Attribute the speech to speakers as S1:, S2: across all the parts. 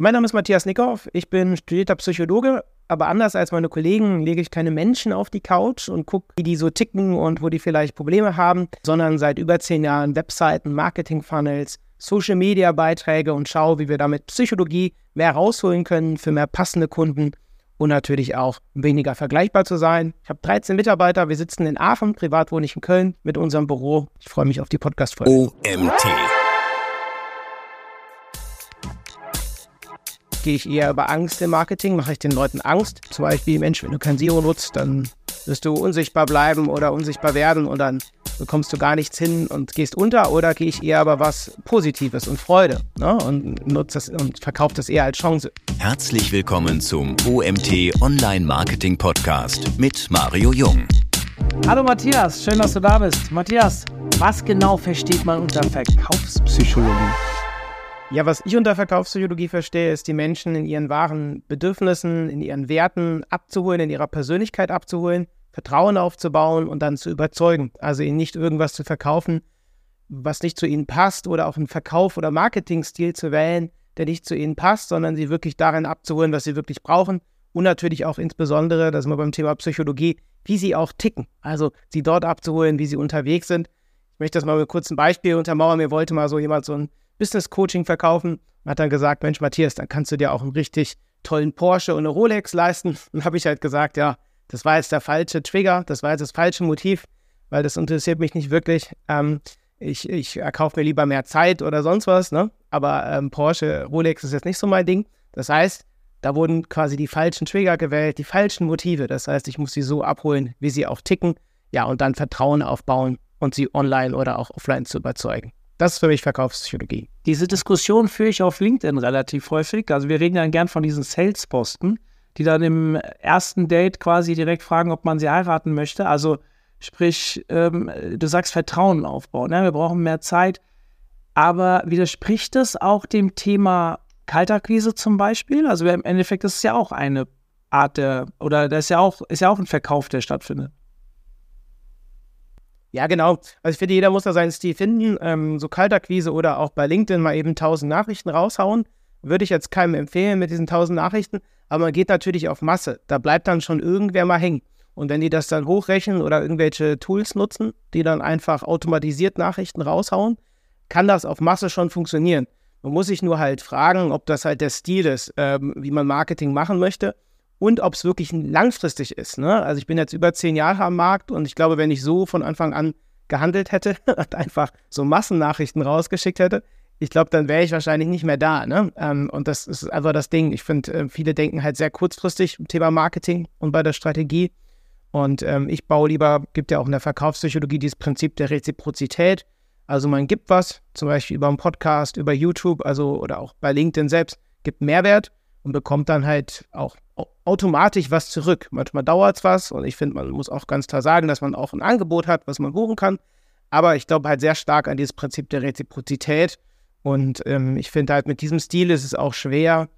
S1: Mein Name ist Matthias Nickhoff. Ich bin studierter Psychologe, aber anders als meine Kollegen lege ich keine Menschen auf die Couch und gucke, wie die so ticken und wo die vielleicht Probleme haben, sondern seit über zehn Jahren Webseiten, Marketing-Funnels, Social-Media-Beiträge und schaue, wie wir damit Psychologie mehr rausholen können für mehr passende Kunden und natürlich auch weniger vergleichbar zu sein. Ich habe 13 Mitarbeiter, wir sitzen in Aachen, privat wohne ich in Köln mit unserem Büro. Ich freue mich auf die Podcast-Folge.
S2: OMT.
S1: Gehe ich eher über Angst im Marketing, mache ich den Leuten Angst. Zum Beispiel, Mensch, wenn du kein Zero nutzt, dann wirst du unsichtbar bleiben oder unsichtbar werden und dann bekommst du gar nichts hin und gehst unter oder gehe ich eher aber was Positives und Freude ne? und nutze das und verkaufe das eher als Chance.
S2: Herzlich willkommen zum OMT Online Marketing Podcast mit Mario Jung.
S3: Hallo Matthias, schön, dass du da bist. Matthias, was genau versteht man unter Verkaufspsychologie?
S1: Ja, was ich unter Verkaufspsychologie verstehe, ist die Menschen in ihren wahren Bedürfnissen, in ihren Werten abzuholen, in ihrer Persönlichkeit abzuholen, Vertrauen aufzubauen und dann zu überzeugen. Also ihnen nicht irgendwas zu verkaufen, was nicht zu ihnen passt oder auch einen Verkauf- oder Marketingstil zu wählen, der nicht zu ihnen passt, sondern sie wirklich darin abzuholen, was sie wirklich brauchen. Und natürlich auch insbesondere, das ist mal beim Thema Psychologie, wie sie auch ticken. Also sie dort abzuholen, wie sie unterwegs sind. Ich möchte das mal mit einem kurzen Beispiel untermauern. Mir wollte mal so jemand so ein Business Coaching verkaufen und hat dann gesagt, Mensch, Matthias, dann kannst du dir auch einen richtig tollen Porsche und eine Rolex leisten. Und habe ich halt gesagt, ja, das war jetzt der falsche Trigger, das war jetzt das falsche Motiv, weil das interessiert mich nicht wirklich. Ähm, ich, ich erkaufe mir lieber mehr Zeit oder sonst was, ne? Aber ähm, Porsche, Rolex ist jetzt nicht so mein Ding. Das heißt, da wurden quasi die falschen Trigger gewählt, die falschen Motive. Das heißt, ich muss sie so abholen, wie sie auch ticken. Ja, und dann Vertrauen aufbauen und sie online oder auch offline zu überzeugen. Das ist für mich Verkaufspsychologie.
S3: Diese Diskussion führe ich auf LinkedIn relativ häufig. Also wir reden ja gern von diesen Sales-Posten, die dann im ersten Date quasi direkt fragen, ob man sie heiraten möchte. Also sprich, ähm, du sagst Vertrauen aufbauen. Ne? Wir brauchen mehr Zeit. Aber widerspricht das auch dem Thema Kaltakquise zum Beispiel? Also im Endeffekt ist es ja auch eine Art der, oder das ist ja auch, ist ja auch ein Verkauf, der stattfindet.
S1: Ja, genau. Also ich finde, jeder muss da seinen Stil finden. Ähm, so Kaltakquise oder auch bei LinkedIn mal eben 1000 Nachrichten raushauen, würde ich jetzt keinem empfehlen mit diesen 1000 Nachrichten. Aber man geht natürlich auf Masse. Da bleibt dann schon irgendwer mal hängen. Und wenn die das dann hochrechnen oder irgendwelche Tools nutzen, die dann einfach automatisiert Nachrichten raushauen, kann das auf Masse schon funktionieren. Man muss sich nur halt fragen, ob das halt der Stil ist, ähm, wie man Marketing machen möchte und ob es wirklich langfristig ist. Ne? Also ich bin jetzt über zehn Jahre am Markt und ich glaube, wenn ich so von Anfang an gehandelt hätte und einfach so Massennachrichten rausgeschickt hätte, ich glaube, dann wäre ich wahrscheinlich nicht mehr da. Ne? Ähm, und das ist einfach das Ding. Ich finde, äh, viele denken halt sehr kurzfristig im Thema Marketing und bei der Strategie. Und ähm, ich baue lieber, gibt ja auch in der Verkaufspsychologie dieses Prinzip der Reziprozität. Also man gibt was, zum Beispiel über einen Podcast, über YouTube, also oder auch bei LinkedIn selbst, gibt Mehrwert und bekommt dann halt auch automatisch was zurück. Manchmal dauert es was und ich finde, man muss auch ganz klar sagen, dass man auch ein Angebot hat, was man buchen kann. Aber ich glaube halt sehr stark an dieses Prinzip der Reziprozität. Und ähm, ich finde halt mit diesem Stil ist es auch schwer,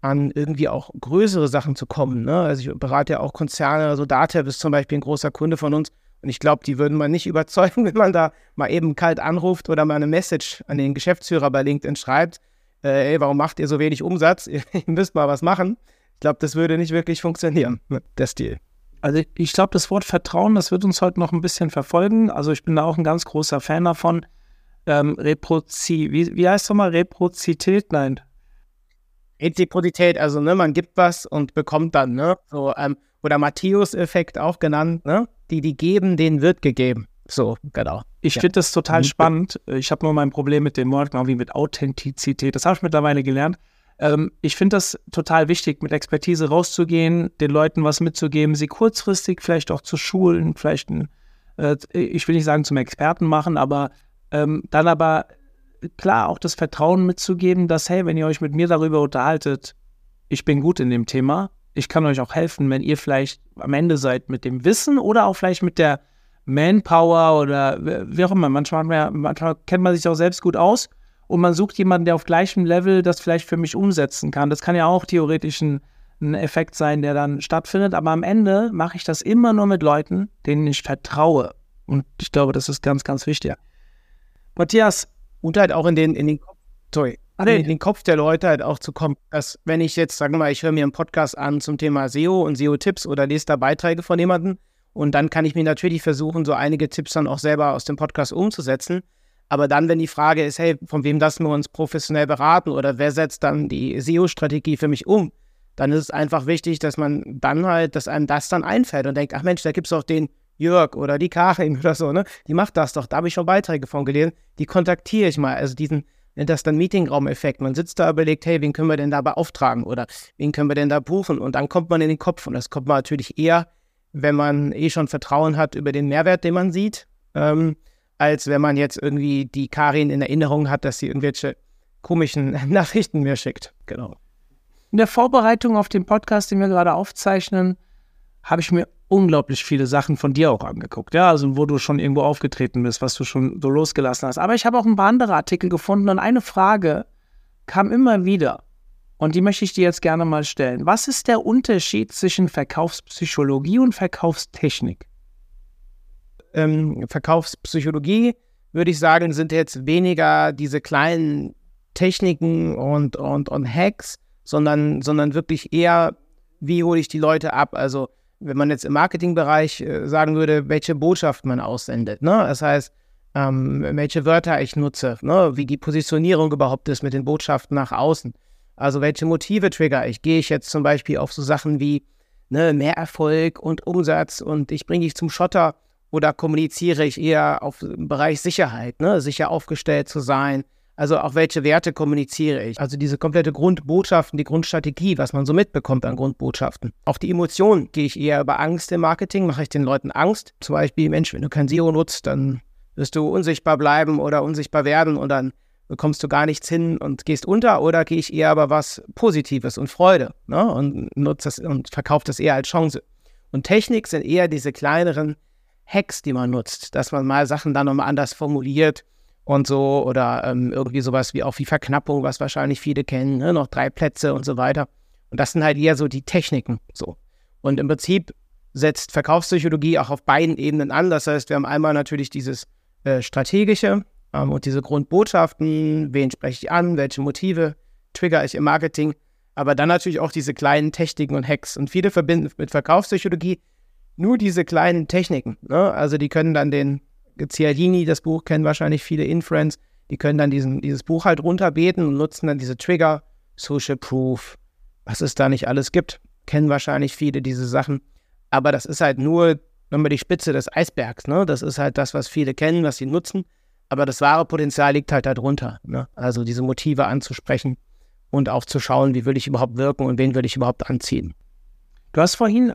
S1: an irgendwie auch größere Sachen zu kommen. Ne? Also ich berate ja auch Konzerne, also Datev ist zum Beispiel ein großer Kunde von uns. Und ich glaube, die würden man nicht überzeugen, wenn man da mal eben kalt anruft oder mal eine Message an den Geschäftsführer bei LinkedIn schreibt äh, ey, warum macht ihr so wenig Umsatz? ihr müsst mal was machen. Ich glaube, das würde nicht wirklich funktionieren, der Stil.
S3: Also ich glaube, das Wort Vertrauen, das wird uns heute noch ein bisschen verfolgen. Also ich bin da auch ein ganz großer Fan davon. Ähm, Reprozi, wie, wie heißt es nochmal? Reprozität? Nein.
S1: Reziprozität, also ne, man gibt was und bekommt dann, ne? So, ähm, oder Matthäus-Effekt auch genannt, ne? Die, die geben, denen wird gegeben. So, genau.
S3: Ich ja. finde das total mhm. spannend. Ich habe nur mein Problem mit dem Wort, genau wie mit Authentizität. Das habe ich mittlerweile gelernt. Ähm, ich finde das total wichtig, mit Expertise rauszugehen, den Leuten was mitzugeben, sie kurzfristig vielleicht auch zu schulen, vielleicht, ein, äh, ich will nicht sagen zum Experten machen, aber ähm, dann aber klar auch das Vertrauen mitzugeben, dass, hey, wenn ihr euch mit mir darüber unterhaltet, ich bin gut in dem Thema, ich kann euch auch helfen, wenn ihr vielleicht am Ende seid mit dem Wissen oder auch vielleicht mit der Manpower oder wie auch immer. Manchmal, manchmal kennt man sich auch selbst gut aus und man sucht jemanden, der auf gleichem Level das vielleicht für mich umsetzen kann. Das kann ja auch theoretisch ein, ein Effekt sein, der dann stattfindet. Aber am Ende mache ich das immer nur mit Leuten, denen ich vertraue. Und ich glaube, das ist ganz, ganz wichtig.
S1: Matthias, und halt auch in den, in den Kopf, sorry, in den Kopf der Leute halt auch zu kommen, dass wenn ich jetzt, sagen wir mal, ich höre mir einen Podcast an zum Thema SEO und SEO-Tipps oder lese da Beiträge von jemandem und dann kann ich mir natürlich versuchen, so einige Tipps dann auch selber aus dem Podcast umzusetzen. Aber dann, wenn die Frage ist, hey, von wem lassen wir uns professionell beraten oder wer setzt dann die SEO-Strategie für mich um, dann ist es einfach wichtig, dass man dann halt, dass einem das dann einfällt und denkt, ach Mensch, da gibt es auch den Jörg oder die Karin oder so, ne? Die macht das doch, da habe ich schon Beiträge von gelesen, die kontaktiere ich mal. Also diesen, das dann Meetingraum-Effekt. Man sitzt da überlegt, hey, wen können wir denn da beauftragen oder wen können wir denn da buchen? Und dann kommt man in den Kopf und das kommt man natürlich eher, wenn man eh schon Vertrauen hat über den Mehrwert, den man sieht, ähm, als wenn man jetzt irgendwie die Karin in Erinnerung hat, dass sie irgendwelche komischen Nachrichten mir schickt. Genau.
S3: In der Vorbereitung auf den Podcast, den wir gerade aufzeichnen, habe ich mir unglaublich viele Sachen von dir auch angeguckt. Ja, also wo du schon irgendwo aufgetreten bist, was du schon so losgelassen hast. Aber ich habe auch ein paar andere Artikel gefunden und eine Frage kam immer wieder. Und die möchte ich dir jetzt gerne mal stellen. Was ist der Unterschied zwischen Verkaufspsychologie und Verkaufstechnik?
S1: Ähm, Verkaufspsychologie, würde ich sagen, sind jetzt weniger diese kleinen Techniken und, und, und Hacks, sondern, sondern wirklich eher, wie hole ich die Leute ab? Also wenn man jetzt im Marketingbereich äh, sagen würde, welche Botschaften man aussendet. Ne? Das heißt, ähm, welche Wörter ich nutze, ne? wie die Positionierung überhaupt ist mit den Botschaften nach außen. Also welche Motive trigger ich? Gehe ich jetzt zum Beispiel auf so Sachen wie ne, mehr Erfolg und Umsatz und ich bringe dich zum Schotter oder kommuniziere ich eher auf den Bereich Sicherheit, ne? sicher aufgestellt zu sein, also auch welche Werte kommuniziere ich? Also diese komplette Grundbotschaften, die Grundstrategie, was man so mitbekommt an Grundbotschaften. Auch die Emotionen, gehe ich eher über Angst im Marketing, mache ich den Leuten Angst. Zum Beispiel, Mensch, wenn du kein SEO nutzt, dann wirst du unsichtbar bleiben oder unsichtbar werden und dann bekommst du gar nichts hin und gehst unter oder gehe ich eher aber was Positives und Freude ne? und nutze das und verkaufe das eher als Chance. Und Technik sind eher diese kleineren Hacks, die man nutzt, dass man mal Sachen dann nochmal anders formuliert und so oder ähm, irgendwie sowas wie auch wie Verknappung, was wahrscheinlich viele kennen, ne? noch drei Plätze und so weiter. Und das sind halt eher so die Techniken so. Und im Prinzip setzt Verkaufspsychologie auch auf beiden Ebenen an. Das heißt, wir haben einmal natürlich dieses äh, strategische ähm, und diese Grundbotschaften, wen spreche ich an, welche Motive trigger ich im Marketing, aber dann natürlich auch diese kleinen Techniken und Hacks. Und viele verbinden mit Verkaufspsychologie nur diese kleinen Techniken. Ne? Also die können dann den Cialdini, das Buch kennen wahrscheinlich viele Influence, die können dann diesen, dieses Buch halt runterbeten und nutzen dann diese Trigger, Social Proof, was es da nicht alles gibt. Kennen wahrscheinlich viele diese Sachen. Aber das ist halt nur nochmal die Spitze des Eisbergs. Ne? Das ist halt das, was viele kennen, was sie nutzen. Aber das wahre Potenzial liegt halt darunter. Ne? Also diese Motive anzusprechen und auch zu schauen, wie will ich überhaupt wirken und wen will ich überhaupt anziehen.
S3: Du hast vorhin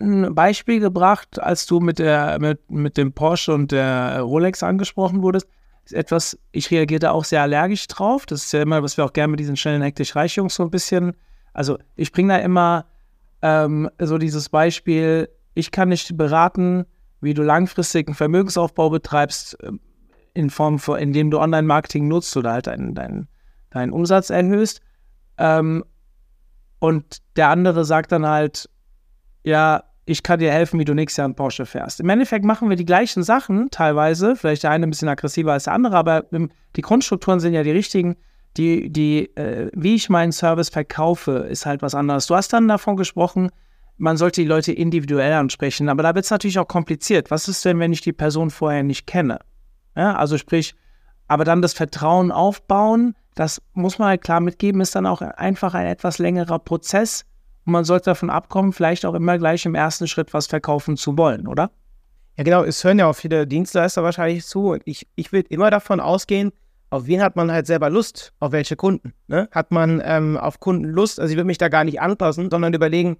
S3: ein Beispiel gebracht, als du mit, der, mit, mit dem Porsche und der Rolex angesprochen wurdest. Ist etwas, ich reagiere da auch sehr allergisch drauf. Das ist ja immer, was wir auch gerne mit diesen schnellen hektisch reich so ein bisschen. Also ich bringe da immer ähm, so dieses Beispiel, ich kann nicht beraten, wie du langfristig einen Vermögensaufbau betreibst, ähm, in Form von, indem du Online-Marketing nutzt oder halt deinen, deinen, deinen Umsatz erhöhst. Ähm, und der andere sagt dann halt, ja, ich kann dir helfen, wie du nächstes Jahr einen Porsche fährst. Im Endeffekt machen wir die gleichen Sachen teilweise, vielleicht der eine ein bisschen aggressiver als der andere, aber die Grundstrukturen sind ja die richtigen. Die, die, äh, wie ich meinen Service verkaufe, ist halt was anderes. Du hast dann davon gesprochen, man sollte die Leute individuell ansprechen, aber da wird es natürlich auch kompliziert. Was ist denn, wenn ich die Person vorher nicht kenne? Ja, also sprich, aber dann das Vertrauen aufbauen, das muss man halt klar mitgeben, ist dann auch einfach ein etwas längerer Prozess, und man sollte davon abkommen, vielleicht auch immer gleich im ersten Schritt was verkaufen zu wollen, oder?
S1: Ja, genau. Es hören ja auch viele Dienstleister wahrscheinlich zu. Und ich, ich will immer davon ausgehen, auf wen hat man halt selber Lust, auf welche Kunden. Ne? Hat man ähm, auf Kunden Lust, also ich will mich da gar nicht anpassen, sondern überlegen,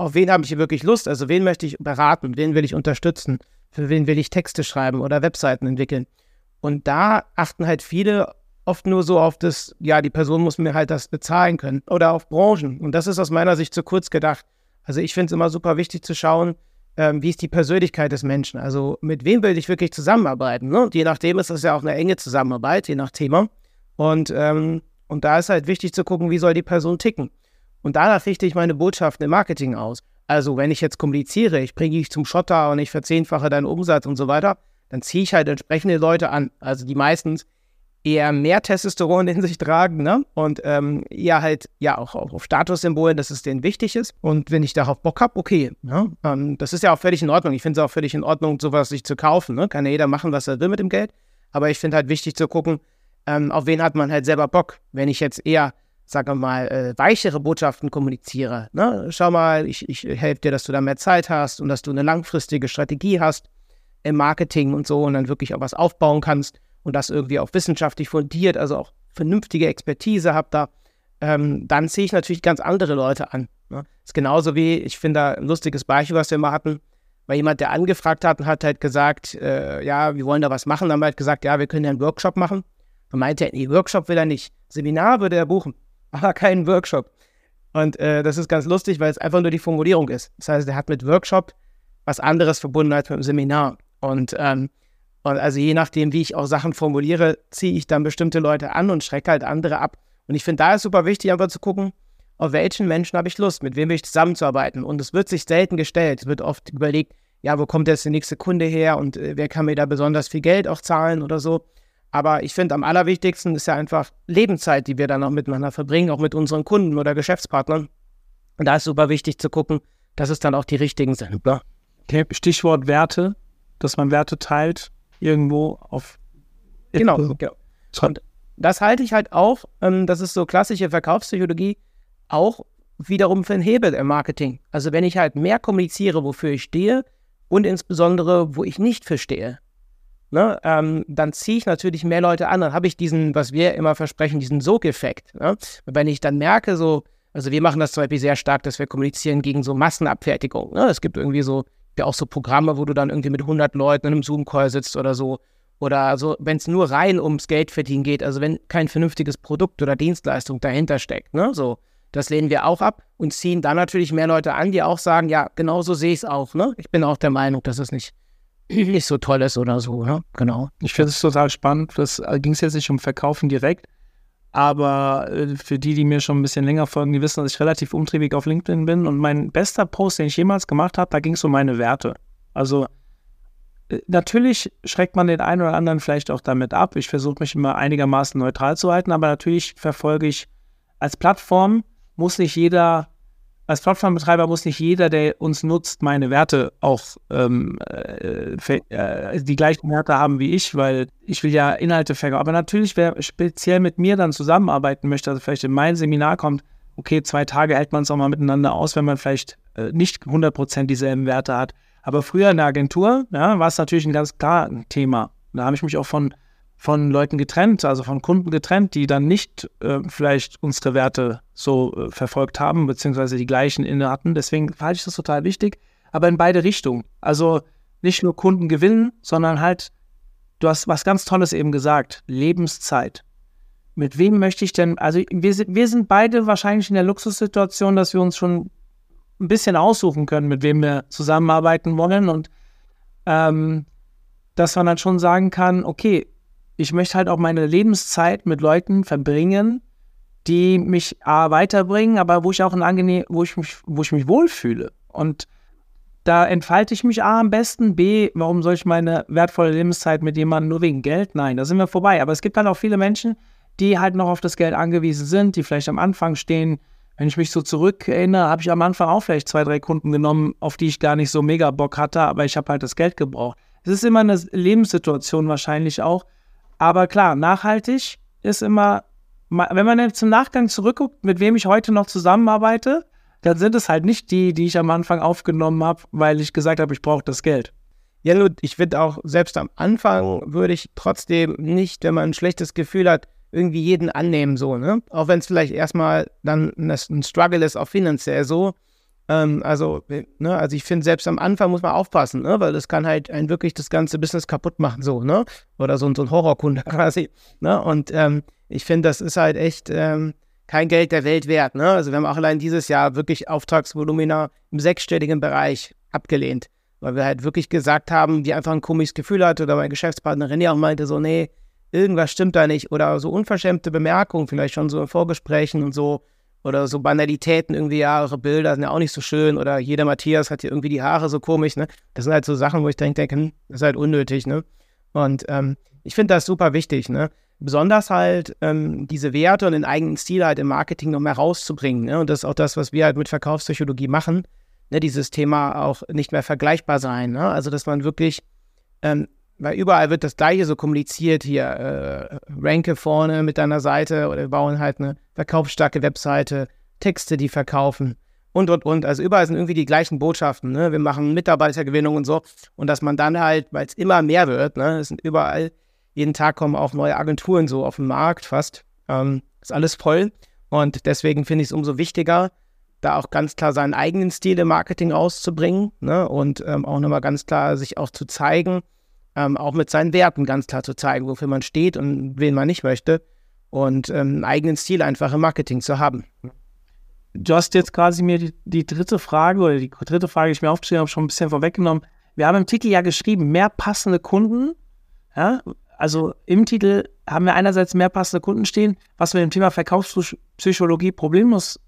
S1: auf wen habe ich hier wirklich Lust, also wen möchte ich beraten, wen will ich unterstützen, für wen will ich Texte schreiben oder Webseiten entwickeln. Und da achten halt viele oft nur so auf das, ja, die Person muss mir halt das bezahlen können oder auf Branchen. Und das ist aus meiner Sicht zu kurz gedacht. Also ich finde es immer super wichtig zu schauen, ähm, wie ist die Persönlichkeit des Menschen. Also mit wem will ich wirklich zusammenarbeiten. Ne? Und je nachdem ist das ja auch eine enge Zusammenarbeit, je nach Thema. Und, ähm, und da ist halt wichtig zu gucken, wie soll die Person ticken. Und danach richte ich meine Botschaften im Marketing aus. Also wenn ich jetzt kommuniziere, ich bringe dich zum Schotter und ich verzehnfache deinen Umsatz und so weiter, dann ziehe ich halt entsprechende Leute an. Also die meistens eher mehr Testosteron in sich tragen, ne? Und ähm, eher halt, ja, auch, auch auf Statussymbolen, dass es denen wichtig ist. Und wenn ich darauf Bock habe, okay. Ne? Ähm, das ist ja auch völlig in Ordnung. Ich finde es auch völlig in Ordnung, sowas sich zu kaufen. Ne? Kann ja jeder machen, was er will mit dem Geld. Aber ich finde halt wichtig zu gucken, ähm, auf wen hat man halt selber Bock. Wenn ich jetzt eher, sagen wir mal, äh, weichere Botschaften kommuniziere. Ne? Schau mal, ich, ich helfe dir, dass du da mehr Zeit hast und dass du eine langfristige Strategie hast im Marketing und so und dann wirklich auch was aufbauen kannst und das irgendwie auch wissenschaftlich fundiert, also auch vernünftige Expertise habt da, ähm, dann ziehe ich natürlich ganz andere Leute an. Ne? Ist genauso wie, ich finde da ein lustiges Beispiel, was wir mal hatten, weil jemand, der angefragt hat und hat halt gesagt, äh, ja, wir wollen da was machen, dann haben wir halt gesagt, ja, wir können ja einen Workshop machen. Dann meinte er, nee, Workshop will er nicht. Seminar würde er buchen, aber keinen Workshop. Und äh, das ist ganz lustig, weil es einfach nur die Formulierung ist. Das heißt, er hat mit Workshop was anderes verbunden als mit dem Seminar. Und ähm, und also je nachdem, wie ich auch Sachen formuliere, ziehe ich dann bestimmte Leute an und schrecke halt andere ab. Und ich finde, da ist super wichtig, einfach zu gucken, auf welchen Menschen habe ich Lust, mit wem will ich zusammenzuarbeiten. Und es wird sich selten gestellt. Es wird oft überlegt, ja, wo kommt jetzt die nächste Kunde her und äh, wer kann mir da besonders viel Geld auch zahlen oder so. Aber ich finde, am allerwichtigsten ist ja einfach Lebenszeit, die wir dann auch miteinander verbringen, auch mit unseren Kunden oder Geschäftspartnern. Und da ist super wichtig zu gucken, dass es dann auch die richtigen sind.
S3: Okay, Stichwort Werte, dass man Werte teilt irgendwo auf.
S1: Genau, genau. Und das halte ich halt auch, ähm, das ist so klassische Verkaufspsychologie, auch wiederum für einen Hebel im Marketing. Also wenn ich halt mehr kommuniziere, wofür ich stehe und insbesondere, wo ich nicht verstehe, ne, ähm, dann ziehe ich natürlich mehr Leute an. Dann habe ich diesen, was wir immer versprechen, diesen Sogeffekt. Ne? Wenn ich dann merke, so, also wir machen das zum Beispiel sehr stark, dass wir kommunizieren gegen so Massenabfertigung. Ne? Es gibt irgendwie so ja auch so Programme, wo du dann irgendwie mit 100 Leuten in einem Zoom-Call sitzt oder so. Oder also, wenn es nur rein ums Geld verdienen geht, also wenn kein vernünftiges Produkt oder Dienstleistung dahinter steckt, ne, so, das lehnen wir auch ab und ziehen dann natürlich mehr Leute an, die auch sagen, ja, genau so sehe ich es auch, ne? Ich bin auch der Meinung, dass es nicht, nicht so toll ist oder so, ne? Genau.
S3: Ich finde es total spannend. Das äh, ging es jetzt nicht um Verkaufen direkt, aber äh, für die, die mir schon ein bisschen länger folgen, die wissen, dass ich relativ umtriebig auf LinkedIn bin. Und mein bester Post, den ich jemals gemacht habe, da ging es um meine Werte. Also äh, natürlich schreckt man den einen oder anderen vielleicht auch damit ab. Ich versuche mich immer einigermaßen neutral zu halten, aber natürlich verfolge ich als Plattform, muss nicht jeder als Plattformbetreiber muss nicht jeder, der uns nutzt, meine Werte auch ähm, äh, äh, die gleichen Werte haben wie ich, weil ich will ja Inhalte verkaufen. Aber natürlich, wer speziell mit mir dann zusammenarbeiten möchte, also vielleicht in mein Seminar kommt, okay, zwei Tage hält man es auch mal miteinander aus, wenn man vielleicht äh, nicht 100% dieselben Werte hat. Aber früher in der Agentur ja, war es natürlich ein ganz klar ein Thema. Da habe ich mich auch von von Leuten getrennt, also von Kunden getrennt, die dann nicht äh, vielleicht unsere Werte so äh, verfolgt haben, beziehungsweise die gleichen inne hatten. Deswegen halte ich das total wichtig, aber in beide Richtungen. Also nicht nur Kunden gewinnen, sondern halt, du hast was ganz Tolles eben gesagt, Lebenszeit. Mit wem möchte ich denn, also wir sind, wir sind beide wahrscheinlich in der Luxussituation, dass wir uns schon ein bisschen aussuchen können, mit wem wir zusammenarbeiten wollen und ähm, dass man dann schon sagen kann, okay, ich möchte halt auch meine Lebenszeit mit Leuten verbringen, die mich A, weiterbringen, aber wo ich auch ein angenehm, wo ich mich, wo ich mich wohlfühle. Und da entfalte ich mich A am besten, B, warum soll ich meine wertvolle Lebenszeit mit jemandem nur wegen Geld? Nein, da sind wir vorbei. Aber es gibt halt auch viele Menschen, die halt noch auf das Geld angewiesen sind, die vielleicht am Anfang stehen. Wenn ich mich so zurückerinnere, habe ich am Anfang auch vielleicht zwei, drei Kunden genommen, auf die ich gar nicht so mega Bock hatte, aber ich habe halt das Geld gebraucht. Es ist immer eine Lebenssituation wahrscheinlich auch, aber klar, nachhaltig ist immer, wenn man jetzt im Nachgang zurückguckt, mit wem ich heute noch zusammenarbeite, dann sind es halt nicht die, die ich am Anfang aufgenommen habe, weil ich gesagt habe, ich brauche das Geld.
S1: Ja, nur ich finde auch, selbst am Anfang würde ich trotzdem nicht, wenn man ein schlechtes Gefühl hat, irgendwie jeden annehmen, so, ne? Auch wenn es vielleicht erstmal dann ein Struggle ist, auch finanziell so. Ähm, also, ne, also ich finde, selbst am Anfang muss man aufpassen, ne, weil das kann halt ein wirklich das ganze Business kaputt machen, so, ne? Oder so, so ein Horrorkunde quasi. Ne? Und ähm, ich finde, das ist halt echt ähm, kein Geld der Welt wert. Ne? Also wir haben auch allein dieses Jahr wirklich Auftragsvolumina im sechsstelligen Bereich abgelehnt, weil wir halt wirklich gesagt haben, die einfach ein komisches Gefühl hatte oder meine Geschäftspartnerin ja auch meinte so, nee, irgendwas stimmt da nicht oder so unverschämte Bemerkungen vielleicht schon so in Vorgesprächen und so oder so Banalitäten irgendwie, ja, eure Bilder sind ja auch nicht so schön oder jeder Matthias hat hier irgendwie die Haare so komisch, ne? Das sind halt so Sachen, wo ich denke, hm, das ist halt unnötig, ne? Und ähm, ich finde das super wichtig, ne? Besonders halt ähm, diese Werte und den eigenen Stil halt im Marketing noch mehr rauszubringen. Ne? Und das ist auch das, was wir halt mit Verkaufspsychologie machen. Ne? Dieses Thema auch nicht mehr vergleichbar sein. Ne? Also, dass man wirklich, ähm, weil überall wird das Gleiche so kommuniziert, hier äh, ranke vorne mit deiner Seite oder wir bauen halt eine verkaufsstarke Webseite, Texte, die verkaufen und, und, und. Also überall sind irgendwie die gleichen Botschaften. Ne? Wir machen Mitarbeitergewinnung und so. Und dass man dann halt, weil es immer mehr wird, ne? es sind überall, jeden Tag kommen auch neue Agenturen so auf den Markt fast. Ähm, ist alles voll. Und deswegen finde ich es umso wichtiger, da auch ganz klar seinen eigenen Stil im Marketing auszubringen ne? und ähm, auch nochmal ganz klar sich auch zu zeigen, ähm, auch mit seinen Werten ganz klar zu zeigen, wofür man steht und wen man nicht möchte und ähm, einen eigenen Stil einfach im Marketing zu haben
S3: du hast jetzt quasi mir die, die, dritte Frage oder die dritte Frage, die ich mir aufgeschrieben habe, schon ein bisschen vorweggenommen. Wir haben im Titel ja geschrieben, mehr passende Kunden. Ja? Also im Titel haben wir einerseits mehr passende Kunden stehen, was mit dem Thema Verkaufspsychologie problemlos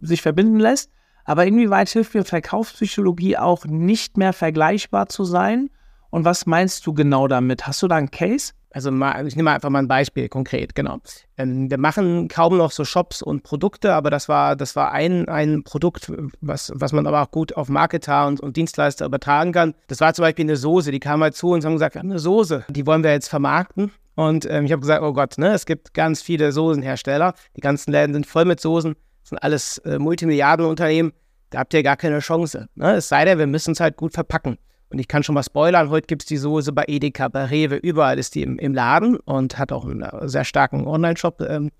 S3: sich verbinden lässt. Aber inwieweit hilft mir Verkaufspsychologie auch nicht mehr vergleichbar zu sein? Und was meinst du genau damit? Hast du da einen Case?
S1: Also mal, ich nehme einfach mal ein Beispiel konkret, genau. Ähm, wir machen kaum noch so Shops und Produkte, aber das war, das war ein, ein Produkt, was, was man aber auch gut auf Marketer und, und Dienstleister übertragen kann. Das war zum Beispiel eine Soße, die kam halt zu uns und haben gesagt, wir haben eine Soße, die wollen wir jetzt vermarkten. Und ähm, ich habe gesagt, oh Gott, ne, es gibt ganz viele Soßenhersteller, die ganzen Läden sind voll mit Soßen, das sind alles äh, Multimilliardenunternehmen, da habt ihr gar keine Chance. Ne? Es sei denn, wir müssen es halt gut verpacken. Und ich kann schon mal spoilern, heute gibt es die Soße bei Edeka, bei Rewe, überall ist die im, im Laden und hat auch einen äh, sehr starken Online-Shop. Ähm,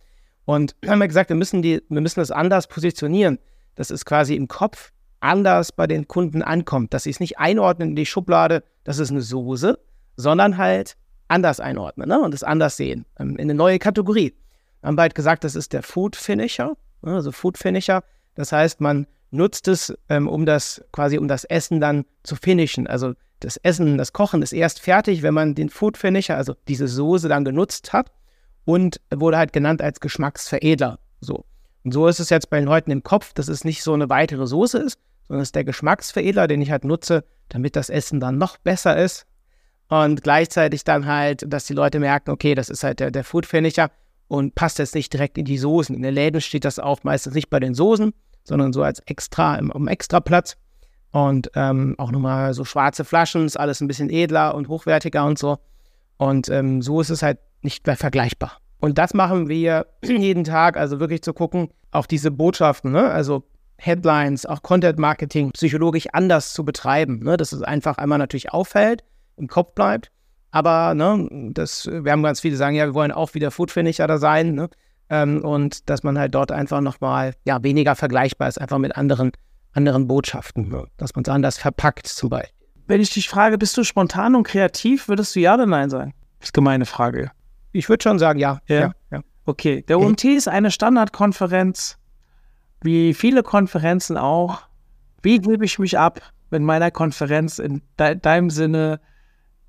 S1: und wir haben ja gesagt, wir müssen, die, wir müssen das anders positionieren, dass es quasi im Kopf anders bei den Kunden ankommt, dass sie es nicht einordnen in die Schublade, das ist eine Soße, sondern halt anders einordnen ne? und es anders sehen, ähm, in eine neue Kategorie. Wir haben bald gesagt, das ist der Food Finisher, ne? also Food Finisher. Das heißt, man nutzt es, ähm, um das quasi um das Essen dann zu finishen. Also das Essen, das Kochen ist erst fertig, wenn man den Food Finisher, also diese Soße dann genutzt hat und wurde halt genannt als Geschmacksveredler. So. Und so ist es jetzt bei den Leuten im Kopf, dass es nicht so eine weitere Soße ist, sondern es ist der Geschmacksveredler, den ich halt nutze, damit das Essen dann noch besser ist. Und gleichzeitig dann halt, dass die Leute merken, okay, das ist halt der, der Food Finisher und passt jetzt nicht direkt in die Soßen. In den Läden steht das auch meistens nicht bei den Soßen, sondern so als extra, im, im Extraplatz. Und ähm, auch nochmal so schwarze Flaschen, ist alles ein bisschen edler und hochwertiger und so. Und ähm, so ist es halt nicht mehr vergleichbar. Und das machen wir jeden Tag, also wirklich zu gucken, auch diese Botschaften, ne? also Headlines, auch Content Marketing psychologisch anders zu betreiben, ne? dass es einfach einmal natürlich auffällt, im Kopf bleibt. Aber ne, das, wir haben ganz viele sagen, ja, wir wollen auch wieder Food Finisher da sein. Ne? Ähm, und dass man halt dort einfach nochmal ja, weniger vergleichbar ist, einfach mit anderen, anderen Botschaften, ne? dass man es anders verpackt zum Beispiel.
S3: Wenn ich dich frage, bist du spontan und kreativ, würdest du ja oder nein sagen? Das ist gemeine Frage.
S1: Ich würde schon sagen, ja.
S3: Ja. ja, ja. Okay, der OMT ist eine Standardkonferenz, wie viele Konferenzen auch. Wie gebe ich mich ab mit meiner Konferenz in de deinem Sinne,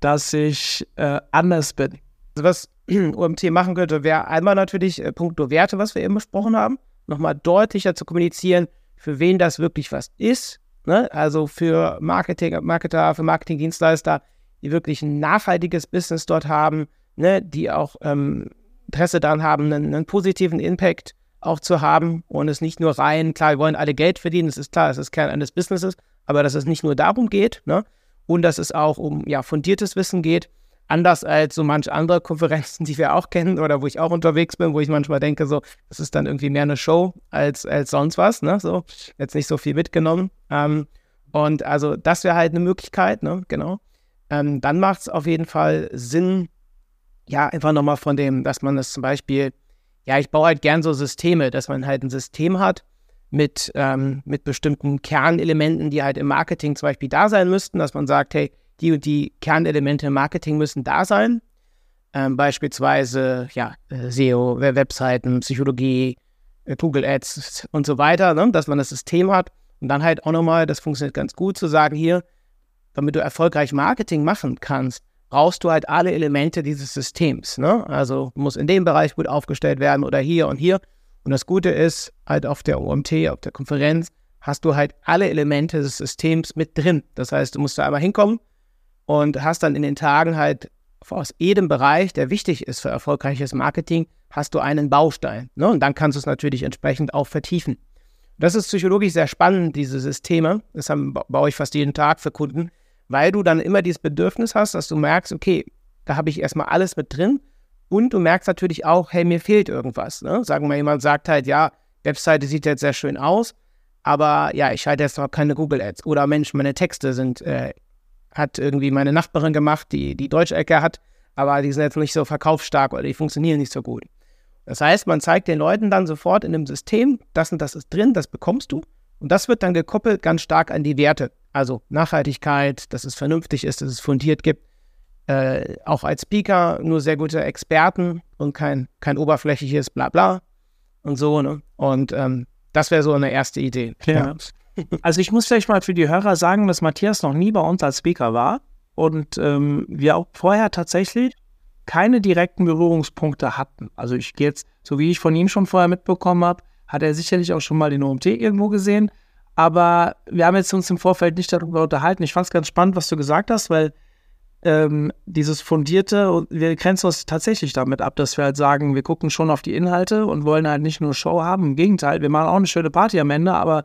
S3: dass ich äh, anders bin?
S1: Also was OMT machen könnte, wäre einmal natürlich äh, puncto Werte, was wir eben besprochen haben, nochmal deutlicher zu kommunizieren, für wen das wirklich was ist. Ne? Also für Marketing, Marketer, für Marketingdienstleister, die wirklich ein nachhaltiges Business dort haben, ne? die auch ähm, Interesse daran haben, einen, einen, positiven Impact auch zu haben und es nicht nur rein, klar, wir wollen alle Geld verdienen, das ist klar, das ist Kern eines Businesses, aber dass es nicht nur darum geht ne? und dass es auch um ja, fundiertes Wissen geht anders als so manche andere Konferenzen, die wir auch kennen oder wo ich auch unterwegs bin, wo ich manchmal denke, so, das ist dann irgendwie mehr eine Show als, als sonst was, ne? So, jetzt nicht so viel mitgenommen. Ähm, und also das wäre halt eine Möglichkeit, ne? Genau. Ähm, dann macht es auf jeden Fall Sinn, ja, einfach nochmal von dem, dass man das zum Beispiel, ja, ich baue halt gern so Systeme, dass man halt ein System hat mit, ähm, mit bestimmten Kernelementen, die halt im Marketing zum Beispiel da sein müssten, dass man sagt, hey, die und die Kernelemente im Marketing müssen da sein. Ähm, beispielsweise ja, äh, SEO, Webseiten, Psychologie, äh, Google Ads und so weiter, ne? dass man das System hat. Und dann halt auch nochmal, das funktioniert ganz gut, zu sagen, hier, damit du erfolgreich Marketing machen kannst, brauchst du halt alle Elemente dieses Systems. Ne? Also muss in dem Bereich gut aufgestellt werden oder hier und hier. Und das Gute ist, halt auf der OMT, auf der Konferenz, hast du halt alle Elemente des Systems mit drin. Das heißt, du musst da einmal hinkommen, und hast dann in den Tagen halt aus jedem Bereich, der wichtig ist für erfolgreiches Marketing, hast du einen Baustein. Ne? Und dann kannst du es natürlich entsprechend auch vertiefen. Das ist psychologisch sehr spannend, diese Systeme. Das haben, baue ich fast jeden Tag für Kunden, weil du dann immer dieses Bedürfnis hast, dass du merkst, okay, da habe ich erstmal alles mit drin. Und du merkst natürlich auch, hey, mir fehlt irgendwas. Ne? Sagen wir, jemand sagt halt, ja, Webseite sieht jetzt sehr schön aus, aber ja, ich halte jetzt noch keine Google Ads. Oder Mensch, meine Texte sind, äh, hat irgendwie meine Nachbarin gemacht, die die Deutschecke hat, aber die sind jetzt nicht so verkaufsstark oder die funktionieren nicht so gut. Das heißt, man zeigt den Leuten dann sofort in dem System, das und das ist drin, das bekommst du. Und das wird dann gekoppelt ganz stark an die Werte. Also Nachhaltigkeit, dass es vernünftig ist, dass es fundiert gibt. Äh, auch als Speaker nur sehr gute Experten und kein, kein oberflächliches Blabla und so. Ne? Und ähm, das wäre so eine erste Idee.
S3: Ja. Also ich muss vielleicht mal für die Hörer sagen, dass Matthias noch nie bei uns als Speaker war und ähm, wir auch vorher tatsächlich keine direkten Berührungspunkte hatten. Also ich gehe jetzt, so wie ich von ihm schon vorher mitbekommen habe, hat er sicherlich auch schon mal den OMT irgendwo gesehen. Aber wir haben jetzt uns im Vorfeld nicht darüber unterhalten. Ich fand es ganz spannend, was du gesagt hast, weil ähm, dieses fundierte, wir grenzen uns tatsächlich damit ab, dass wir halt sagen, wir gucken schon auf die Inhalte und wollen halt nicht nur Show haben. Im Gegenteil, wir machen auch eine schöne Party am Ende, aber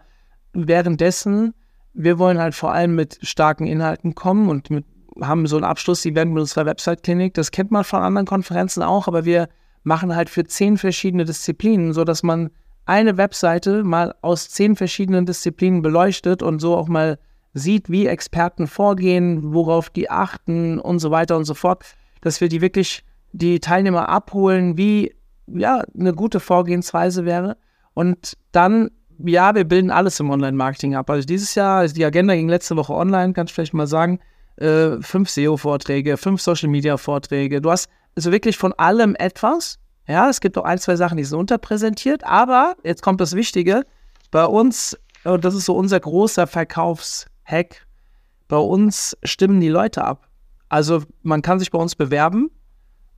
S3: währenddessen, wir wollen halt vor allem mit starken Inhalten kommen und mit haben so ein Abschlussevent mit unserer Website-Klinik. Das kennt man von anderen Konferenzen auch, aber wir machen halt für zehn verschiedene Disziplinen, sodass man eine Webseite mal aus zehn verschiedenen Disziplinen beleuchtet und so auch mal sieht, wie Experten vorgehen, worauf die achten und so weiter und so fort, dass wir die wirklich die Teilnehmer abholen, wie ja eine gute Vorgehensweise wäre und dann ja, wir bilden alles im Online-Marketing ab. Also dieses Jahr, die Agenda ging letzte Woche online, kannst du vielleicht mal sagen, äh, fünf SEO-Vorträge, fünf Social-Media-Vorträge. Du hast also wirklich von allem etwas. Ja, es gibt auch ein, zwei Sachen, die sind unterpräsentiert, aber jetzt kommt das Wichtige. Bei uns, und das ist so unser großer Verkaufshack, bei uns stimmen die Leute ab. Also man kann sich bei uns bewerben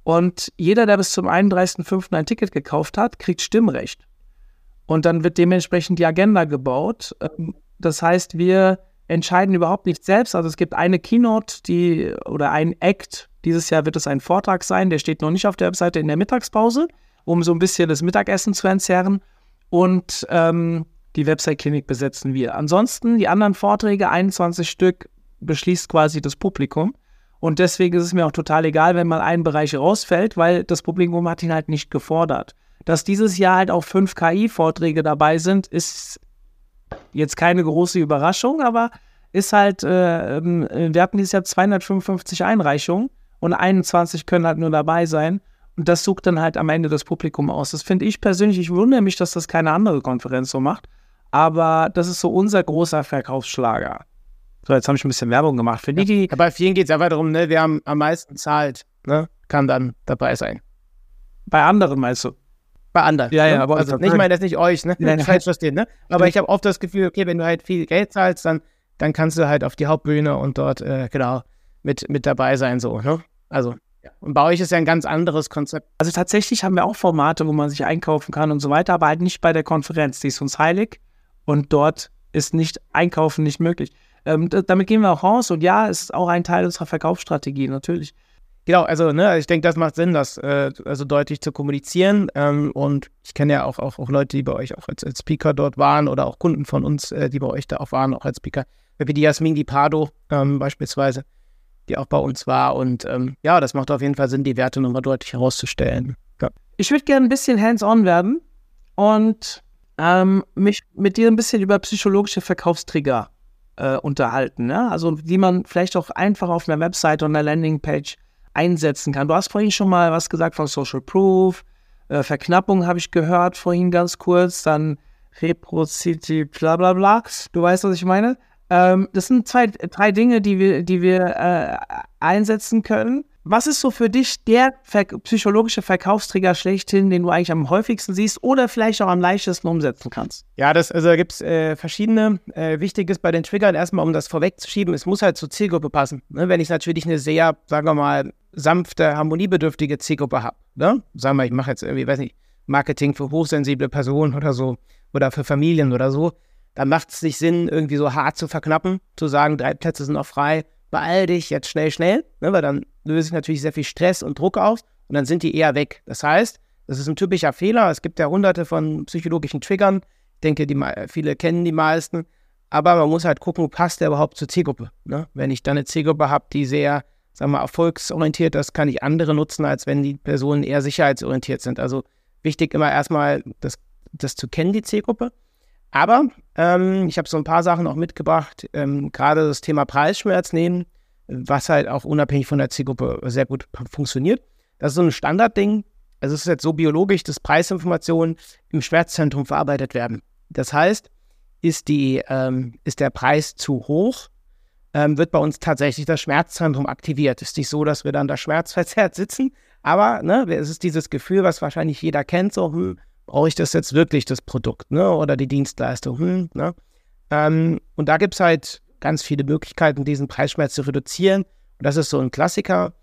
S3: und jeder, der bis zum 31.05. ein Ticket gekauft hat, kriegt Stimmrecht. Und dann wird dementsprechend die Agenda gebaut. Ähm, das heißt, wir entscheiden überhaupt nicht selbst. Also es gibt eine Keynote, die oder ein Act. Dieses Jahr wird es ein Vortrag sein, der steht noch nicht auf der Webseite in der Mittagspause, um so ein bisschen das Mittagessen zu entzerren. Und ähm, die Website-Klinik besetzen wir. Ansonsten die anderen Vorträge, 21 Stück, beschließt quasi das Publikum. Und deswegen ist es mir auch total egal, wenn mal ein Bereich rausfällt, weil das Publikum hat ihn halt nicht gefordert. Dass dieses Jahr halt auch fünf KI-Vorträge dabei sind, ist jetzt keine große Überraschung, aber ist halt, äh, ähm, wir hatten dieses Jahr 255 Einreichungen und 21 können halt nur dabei sein. Und das sucht dann halt am Ende das Publikum aus. Das finde ich persönlich, ich wundere mich, dass das keine andere Konferenz so macht. Aber das ist so unser großer Verkaufsschlager. So, jetzt habe ich ein bisschen Werbung gemacht. Für die, die.
S1: Ja, bei vielen geht es einfach darum, ne, wer am, am meisten zahlt, ne, kann dann dabei sein.
S3: Bei anderen meinst du?
S1: Bei anderen.
S3: Ja, ja,
S1: ne?
S3: aber
S1: also, ich meine das nicht euch, ne?
S3: Nein, nein.
S1: Falsch verstehen, ne? Aber ich habe oft das Gefühl, okay, wenn du halt viel Geld zahlst, dann, dann kannst du halt auf die Hauptbühne und dort, äh, genau, mit, mit dabei sein, so, ne? Also, ja. Und bei euch ist ja ein ganz anderes Konzept.
S3: Also tatsächlich haben wir auch Formate, wo man sich einkaufen kann und so weiter, aber halt nicht bei der Konferenz. Die ist uns heilig und dort ist nicht Einkaufen nicht möglich. Ähm, damit gehen wir auch raus und ja, es ist auch ein Teil unserer Verkaufsstrategie, natürlich.
S1: Genau, also ne, ich denke, das macht Sinn, das äh, also deutlich zu kommunizieren. Ähm, und ich kenne ja auch, auch, auch Leute, die bei euch auch als, als Speaker dort waren oder auch Kunden von uns, äh, die bei euch da auch waren, auch als Speaker. Wie die Jasmin Di Pardo ähm, beispielsweise, die auch bei uns war. Und ähm, ja, das macht auf jeden Fall Sinn, die Werte nochmal deutlich herauszustellen. Ja.
S3: Ich würde gerne ein bisschen hands-on werden und ähm, mich mit dir ein bisschen über psychologische Verkaufstrigger äh, unterhalten. Ne? Also, wie man vielleicht auch einfach auf einer Website oder einer Landingpage einsetzen kann. Du hast vorhin schon mal was gesagt von Social Proof, äh, Verknappung habe ich gehört vorhin ganz kurz, dann Reciprocity, bla bla bla. Du weißt, was ich meine? Ähm, das sind zwei, drei Dinge, die wir, die wir äh, einsetzen können. Was ist so für dich der ver psychologische Verkaufsträger schlechthin, den du eigentlich am häufigsten siehst oder vielleicht auch am leichtesten umsetzen kannst?
S1: Ja, das also gibt es äh, verschiedene. Äh, wichtig ist bei den Triggern erstmal, um das vorwegzuschieben, es muss halt zur Zielgruppe passen. Ne? Wenn ich natürlich eine sehr, sagen wir mal, sanfte, harmoniebedürftige Zielgruppe habe, ne? sagen wir, ich mache jetzt irgendwie, weiß nicht, Marketing für hochsensible Personen oder so oder für Familien oder so, dann macht es nicht Sinn, irgendwie so hart zu verknappen, zu sagen, drei Plätze sind noch frei, beeil dich jetzt schnell, schnell, ne, weil dann löse ich natürlich sehr viel Stress und Druck aus und dann sind die eher weg. Das heißt, das ist ein typischer Fehler. Es gibt ja hunderte von psychologischen Triggern. Ich denke, die, viele kennen die meisten. Aber man muss halt gucken, passt der überhaupt zur Zielgruppe. Ne? Wenn ich dann eine Zielgruppe habe, die sehr, sagen wir erfolgsorientiert ist, kann ich andere nutzen, als wenn die Personen eher sicherheitsorientiert sind. Also wichtig immer erstmal das, das zu kennen, die Zielgruppe. Aber ähm, ich habe so ein paar Sachen auch mitgebracht, ähm, gerade das Thema Preisschmerz nehmen, was halt auch unabhängig von der Zielgruppe sehr gut funktioniert. Das ist so ein Standardding. Also es ist jetzt so biologisch, dass Preisinformationen im Schmerzzentrum verarbeitet werden. Das heißt, ist, die, ähm, ist der Preis zu hoch, ähm, wird bei uns tatsächlich das Schmerzzentrum aktiviert. Ist nicht so, dass wir dann da schmerzverzerrt sitzen, aber ne, es ist dieses Gefühl, was wahrscheinlich jeder kennt, so, hm, brauche ich das jetzt wirklich, das Produkt ne, oder die Dienstleistung? Hm, ne? ähm, und da gibt es halt ganz viele Möglichkeiten, diesen Preisschmerz zu reduzieren. Und das ist so ein Klassiker.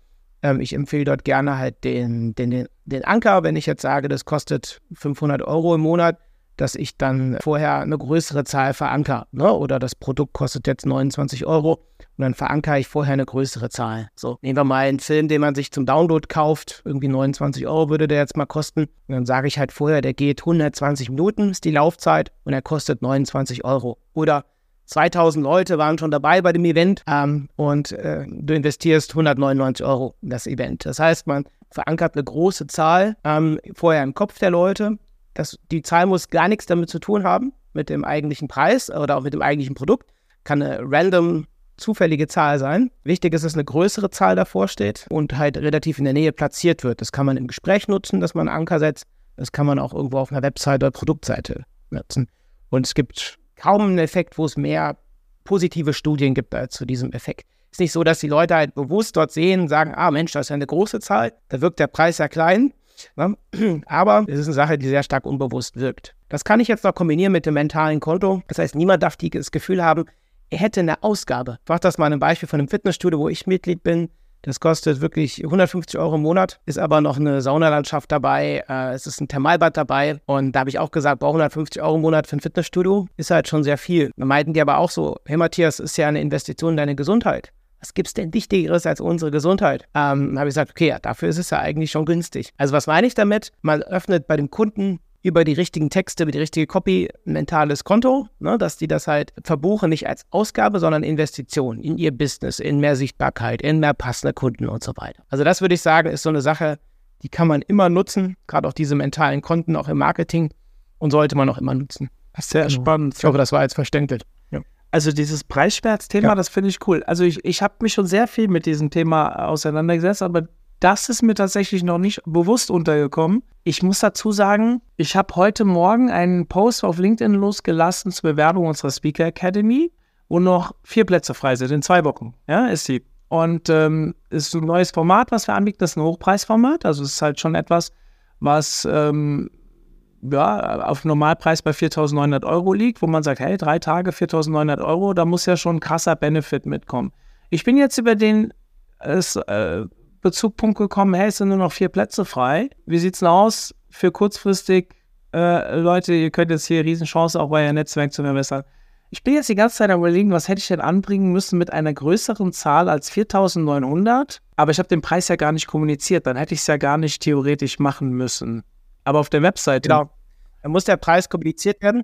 S1: Ähm, ich empfehle dort gerne halt den, den, den, Anker, wenn ich jetzt sage, das kostet 500 Euro im Monat dass ich dann vorher eine größere Zahl verankere. Ne? Oder das Produkt kostet jetzt 29 Euro und dann verankere ich vorher eine größere Zahl. So, nehmen wir mal einen Film, den man sich zum Download kauft. Irgendwie 29 Euro würde der jetzt mal kosten. Und dann sage ich halt vorher, der geht 120 Minuten, ist die Laufzeit und er kostet 29 Euro. Oder 2000 Leute waren schon dabei bei dem Event ähm, und äh, du investierst 199 Euro in das Event. Das heißt, man verankert eine große Zahl ähm, vorher im Kopf der Leute das, die Zahl muss gar nichts damit zu tun haben, mit dem eigentlichen Preis oder auch mit dem eigentlichen Produkt. Kann eine random zufällige Zahl sein. Wichtig ist, dass eine größere Zahl davor steht und halt relativ in der Nähe platziert wird. Das kann man im Gespräch nutzen, dass man einen Anker setzt. Das kann man auch irgendwo auf einer Website oder Produktseite nutzen. Und es gibt kaum einen Effekt, wo es mehr positive Studien gibt als zu diesem Effekt. Es ist nicht so, dass die Leute halt bewusst dort sehen und sagen, ah Mensch, das ist ja eine große Zahl, da wirkt der Preis ja klein, Ne? Aber es ist eine Sache, die sehr stark unbewusst wirkt. Das kann ich jetzt noch kombinieren mit dem mentalen Konto. Das heißt, niemand darf das Gefühl haben, hätte eine Ausgabe. Ich mache das mal ein Beispiel von einem Fitnessstudio, wo ich Mitglied bin. Das kostet wirklich 150 Euro im Monat, ist aber noch eine Saunalandschaft dabei, äh, es ist ein Thermalbad dabei und da habe ich auch gesagt, boah, 150 Euro im Monat für ein Fitnessstudio ist halt schon sehr viel. Da meinten die aber auch so, hey Matthias, ist ja eine Investition in deine Gesundheit was gibt es denn Wichtigeres als unsere Gesundheit? Ähm, habe ich gesagt, okay, ja, dafür ist es ja eigentlich schon günstig. Also was meine ich damit? Man öffnet bei dem Kunden über die richtigen Texte, über die richtige Copy ein mentales Konto, ne, dass die das halt verbuchen, nicht als Ausgabe, sondern Investition in ihr Business, in mehr Sichtbarkeit, in mehr passende Kunden und so weiter. Also das würde ich sagen, ist so eine Sache, die kann man immer nutzen, gerade auch diese mentalen Konten auch im Marketing und sollte man auch immer nutzen.
S3: Sehr genau. spannend.
S1: Ich hoffe, das war jetzt verständlich.
S3: Also dieses Preisschmerzthema, ja. das finde ich cool. Also ich, ich habe mich schon sehr viel mit diesem Thema auseinandergesetzt, aber das ist mir tatsächlich noch nicht bewusst untergekommen. Ich muss dazu sagen, ich habe heute Morgen einen Post auf LinkedIn losgelassen zur Bewerbung unserer Speaker Academy, wo noch vier Plätze frei sind in zwei Wochen. Ja, ist sie. Und ähm, ist ein neues Format, was wir anbieten. Das ist ein Hochpreisformat. Also es ist halt schon etwas, was ähm, ja, auf Normalpreis bei 4.900 Euro liegt, wo man sagt, hey, drei Tage 4.900 Euro, da muss ja schon ein krasser Benefit mitkommen. Ich bin jetzt über den äh, Bezugpunkt gekommen, hey, es sind nur noch vier Plätze frei. Wie sieht es denn aus für kurzfristig äh, Leute, ihr könnt jetzt hier Riesenchance auch euer Netzwerk zu verbessern. Ich bin jetzt die ganze Zeit am überlegen, was hätte ich denn anbringen müssen mit einer größeren Zahl als 4.900, aber ich habe den Preis ja gar nicht kommuniziert, dann hätte ich es ja gar nicht theoretisch machen müssen. Aber auf der Webseite.
S1: Genau. Dann muss der Preis kommuniziert werden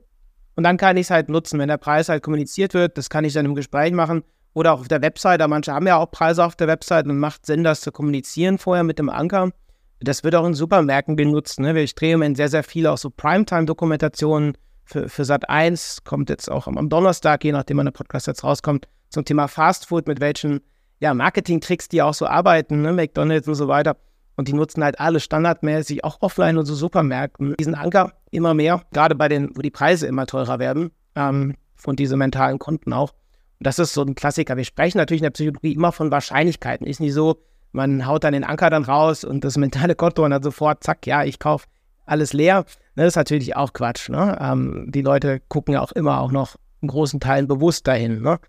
S1: und dann kann ich es halt nutzen. Wenn der Preis halt kommuniziert wird, das kann ich dann im Gespräch machen oder auch auf der Webseite. Manche haben ja auch Preise auf der Webseite und macht Sinn, das zu kommunizieren vorher mit dem Anker. Das wird auch in Supermärkten benutzt. Ne? Ich drehe im sehr, sehr viele auch so Primetime-Dokumentationen für, für Sat 1. Kommt jetzt auch am, Donnerstag, je nachdem, wann der Podcast jetzt rauskommt, zum Thema Fast Food, mit welchen ja, Marketing-Tricks die auch so arbeiten, ne? McDonalds und so weiter. Und die nutzen halt alle standardmäßig, auch offline und so Supermärkten, diesen Anker immer mehr, gerade bei den, wo die Preise immer teurer werden, ähm, von diesen mentalen Konten auch. Das ist so ein Klassiker. Wir sprechen natürlich in der Psychologie immer von Wahrscheinlichkeiten. Ist nicht so, man haut dann den Anker dann raus und das mentale Konto und dann sofort, zack, ja, ich kaufe alles leer. Das ist natürlich auch Quatsch. Ne? Ähm, die Leute gucken ja auch immer auch noch in großen Teilen bewusst dahin ne?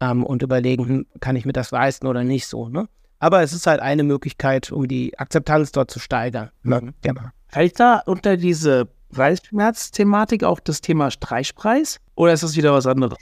S1: ähm, und überlegen, hm, kann ich mir das leisten oder nicht so. Ne? Aber es ist halt eine Möglichkeit, um die Akzeptanz dort zu steigern.
S3: Ne? Mhm. Genau. Fällt da unter diese Preisschmerz-Thematik auch das Thema Streichpreis oder ist das wieder was anderes?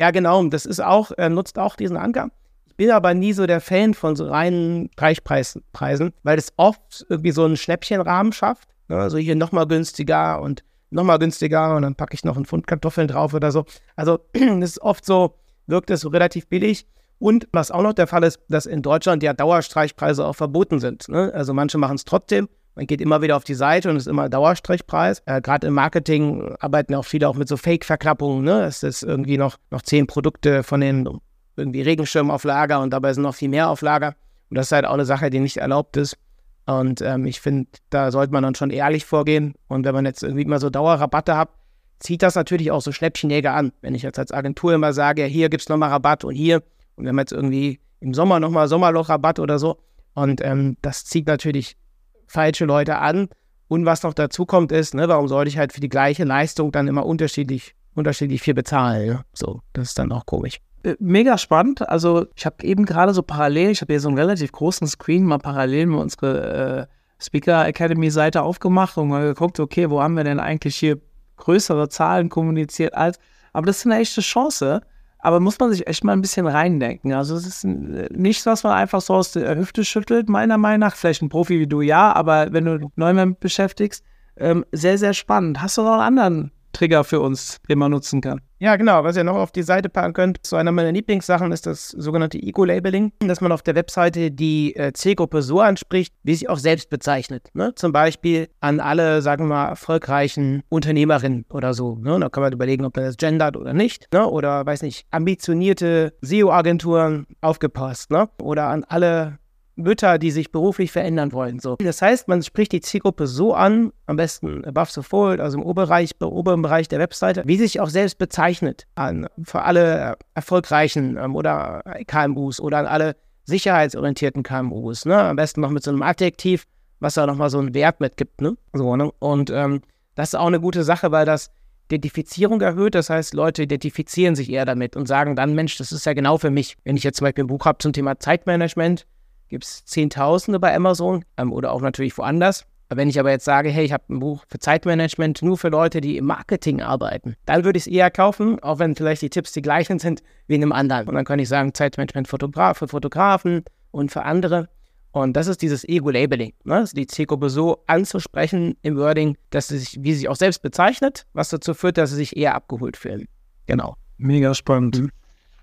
S1: Ja, genau. Das ist auch, äh, nutzt auch diesen Anker. Ich bin aber nie so der Fan von so reinen Streichpreisen, weil es oft irgendwie so einen Schnäppchenrahmen schafft. Ne? Also hier nochmal günstiger und nochmal günstiger und dann packe ich noch einen Pfund Kartoffeln drauf oder so. Also das ist oft so, wirkt es so relativ billig. Und was auch noch der Fall ist, dass in Deutschland ja Dauerstreichpreise auch verboten sind. Ne? Also manche machen es trotzdem. Man geht immer wieder auf die Seite und es ist immer Dauerstreichpreis. Äh, Gerade im Marketing arbeiten auch viele auch mit so Fake-Verknappungen. Ne? Es ist irgendwie noch, noch zehn Produkte von den irgendwie Regenschirmen auf Lager und dabei sind noch viel mehr auf Lager. Und das ist halt auch eine Sache, die nicht erlaubt ist. Und ähm, ich finde, da sollte man dann schon ehrlich vorgehen. Und wenn man jetzt irgendwie immer so Dauerrabatte hat, zieht das natürlich auch so Schnäppchenjäger an. Wenn ich jetzt als Agentur immer sage, hier gibt es nochmal Rabatt und hier, und wir haben jetzt irgendwie im Sommer nochmal Sommerlochrabatt oder so. Und ähm, das zieht natürlich falsche Leute an. Und was noch dazu kommt, ist, ne, warum sollte ich halt für die gleiche Leistung dann immer unterschiedlich, unterschiedlich viel bezahlen? Ne? So, das ist dann auch komisch.
S3: Äh, mega spannend. Also ich habe eben gerade so parallel, ich habe hier so einen relativ großen Screen mal parallel mit unsere äh, Speaker Academy Seite aufgemacht und mal geguckt, okay, wo haben wir denn eigentlich hier größere Zahlen kommuniziert als. Aber das ist eine echte Chance. Aber muss man sich echt mal ein bisschen reindenken. Also es ist nichts, was man einfach so aus der Hüfte schüttelt, meiner Meinung nach. Vielleicht ein Profi wie du ja, aber wenn du Neumann beschäftigst, ähm, sehr, sehr spannend. Hast du noch einen anderen Trigger für uns, den man nutzen kann.
S1: Ja, genau. Was ihr noch auf die Seite packen könnt, so einer meiner Lieblingssachen ist das sogenannte Eco-Labeling, dass man auf der Webseite die äh, Zielgruppe so anspricht, wie sie auch selbst bezeichnet. Ne? Zum Beispiel an alle, sagen wir mal, erfolgreichen Unternehmerinnen oder so. Ne? Da kann man überlegen, ob man das gendert oder nicht. Ne? Oder, weiß nicht, ambitionierte SEO-Agenturen aufgepasst. Ne? Oder an alle Mütter, die sich beruflich verändern wollen. So. Das heißt, man spricht die Zielgruppe so an, am besten above the fold, also im Oberbereich, oberen Bereich der Webseite, wie sich auch selbst bezeichnet an für alle erfolgreichen ähm, oder KMUs oder an alle sicherheitsorientierten KMUs. Ne? Am besten noch mit so einem Adjektiv, was da nochmal so einen Wert mitgibt. Ne? So, ne? Und ähm, das ist auch eine gute Sache, weil das Identifizierung erhöht. Das heißt, Leute identifizieren sich eher damit und sagen dann, Mensch, das ist ja genau für mich. Wenn ich jetzt zum Beispiel ein Buch habe zum Thema Zeitmanagement, gibt es Zehntausende bei Amazon ähm, oder auch natürlich woanders. Wenn ich aber jetzt sage, hey, ich habe ein Buch für Zeitmanagement nur für Leute, die im Marketing arbeiten, dann würde ich es eher kaufen, auch wenn vielleicht die Tipps die gleichen sind wie in einem anderen. Und dann kann ich sagen, Zeitmanagement Fotograf, für Fotografen und für andere. Und das ist dieses Ego-Labeling, ne? also die Zielgruppe so anzusprechen im Wording, dass sie sich, wie sie sich auch selbst bezeichnet, was dazu führt, dass sie sich eher abgeholt fühlen. Genau.
S3: Mega spannend. Mhm.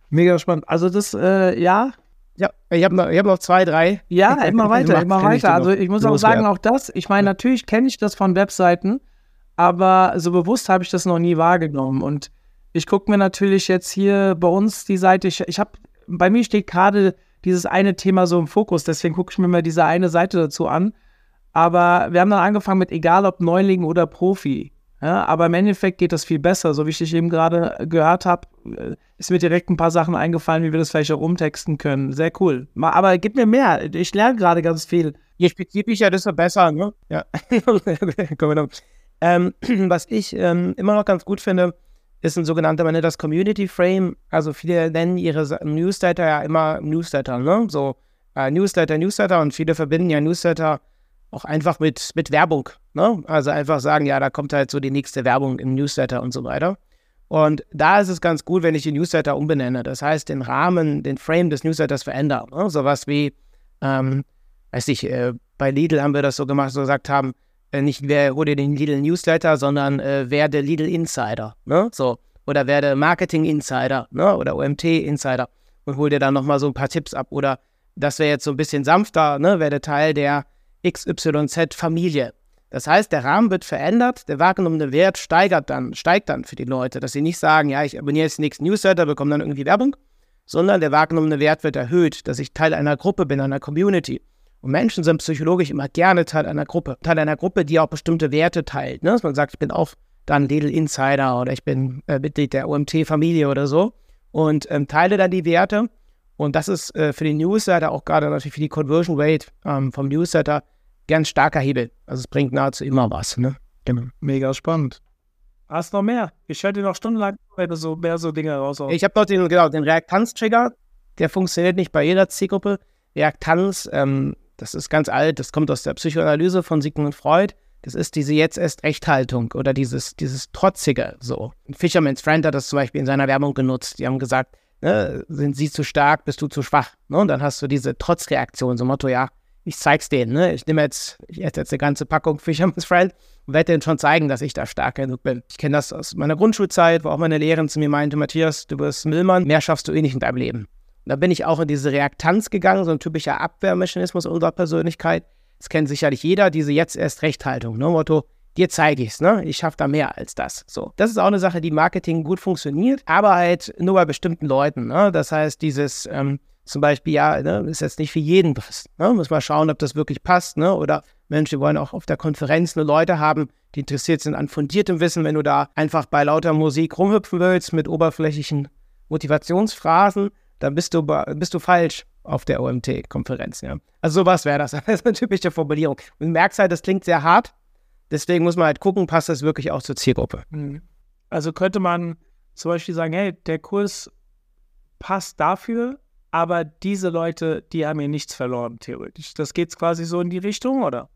S3: Mega spannend. Also das, äh, ja,
S1: ja, ich habe noch, hab noch zwei, drei.
S3: Ja, immer weiter, immer weiter. Also ich muss auch sagen, auch das, ich meine, natürlich kenne ich das von Webseiten, aber so bewusst habe ich das noch nie wahrgenommen. Und ich gucke mir natürlich jetzt hier bei uns die Seite, ich, ich habe, bei mir steht gerade dieses eine Thema so im Fokus, deswegen gucke ich mir mal diese eine Seite dazu an. Aber wir haben dann angefangen mit egal ob Neuling oder Profi. Ja, aber im Endeffekt geht das viel besser. So wie ich dich eben gerade gehört habe, äh, ist mir direkt ein paar Sachen eingefallen, wie wir das vielleicht auch umtexten können. Sehr cool. Aber gib mir mehr. Ich lerne gerade ganz viel.
S1: Je spezifischer, desto besser, ne? Ja. ähm, was ich ähm, immer noch ganz gut finde, ist ein sogenannter, man nennt das Community Frame. Also viele nennen ihre Newsletter ja immer Newsletter, ne? So äh, Newsletter, Newsletter und viele verbinden ja Newsletter auch einfach mit, mit Werbung. Ne? Also einfach sagen, ja, da kommt halt so die nächste Werbung im Newsletter und so weiter. Und da ist es ganz gut, wenn ich den Newsletter umbenenne. Das heißt, den Rahmen, den Frame des Newsletters verändern. Ne? Sowas wie, ähm, weiß ich, äh, bei Lidl haben wir das so gemacht, so gesagt haben, äh, nicht wer hol dir den Lidl Newsletter, sondern äh, werde Lidl Insider. Ne? So. Oder werde Marketing Insider ne? oder OMT Insider und hol dir dann nochmal so ein paar Tipps ab. Oder das wäre jetzt so ein bisschen sanfter, ne? werde Teil der XYZ Familie. Das heißt, der Rahmen wird verändert, der wahrgenommene Wert steigert dann, steigt dann für die Leute, dass sie nicht sagen, ja, ich abonniere jetzt den nächsten Newsletter, bekomme dann irgendwie Werbung, sondern der wahrgenommene Wert wird erhöht, dass ich Teil einer Gruppe bin, einer Community. Und Menschen sind psychologisch immer gerne Teil einer Gruppe. Teil einer Gruppe, die auch bestimmte Werte teilt. Ne? Dass man sagt, ich bin auch dann Lidl Insider oder ich bin äh, Mitglied der OMT-Familie oder so und ähm, teile dann die Werte. Und das ist äh, für den Newsletter, auch gerade natürlich für die Conversion Rate ähm, vom Newsletter, ganz starker Hebel. Also es bringt nahezu immer was. Ne?
S3: Genau. Mega spannend. Hast noch mehr? Ich höre dir noch stundenlang so mehr so Dinge raus.
S1: Ich habe noch den, genau, den Reaktanz-Trigger. Der funktioniert nicht bei jeder Zielgruppe. Reaktanz, ähm, das ist ganz alt, das kommt aus der Psychoanalyse von Sigmund Freud. Das ist diese jetzt erst Rechthaltung oder dieses, dieses Trotzige so. Fisherman's Friend hat das zum Beispiel in seiner Werbung genutzt. Die haben gesagt, Ne? Sind sie zu stark, bist du zu schwach? Ne? Und dann hast du diese Trotzreaktion, so Motto, ja, ich zeig's denen. Ne? Ich nehme jetzt, ich esse jetzt eine ganze Packung Fisherman's Friend und werde denen schon zeigen, dass ich da stark genug bin. Ich kenne das aus meiner Grundschulzeit, wo auch meine Lehrerin zu mir meinte, Matthias, du bist Müllmann, mehr schaffst du eh nicht in deinem Leben. Und da bin ich auch in diese Reaktanz gegangen, so ein typischer Abwehrmechanismus unserer Persönlichkeit. Das kennt sicherlich jeder, diese jetzt erst Rechthaltung. Ne? Motto, dir zeige ich es, ne? Ich schaffe da mehr als das. So. Das ist auch eine Sache, die Marketing gut funktioniert, aber halt nur bei bestimmten Leuten. Ne? Das heißt, dieses ähm, zum Beispiel, ja, ne, ist jetzt nicht für jeden was. Ne? Muss mal schauen, ob das wirklich passt, ne? Oder Mensch, wir wollen auch auf der Konferenz nur Leute haben, die interessiert sind an fundiertem Wissen, wenn du da einfach bei lauter Musik rumhüpfen willst mit oberflächlichen Motivationsphrasen, dann bist du, bist du falsch auf der OMT-Konferenz. Ja. Also sowas wäre das. Das ist eine typische Formulierung. Und du merkst halt, das klingt sehr hart, Deswegen muss man halt gucken, passt das wirklich auch zur Zielgruppe.
S3: Mhm. Also könnte man zum Beispiel sagen, hey, der Kurs passt dafür, aber diese Leute, die haben hier nichts verloren, theoretisch. Das geht quasi so in die Richtung, oder?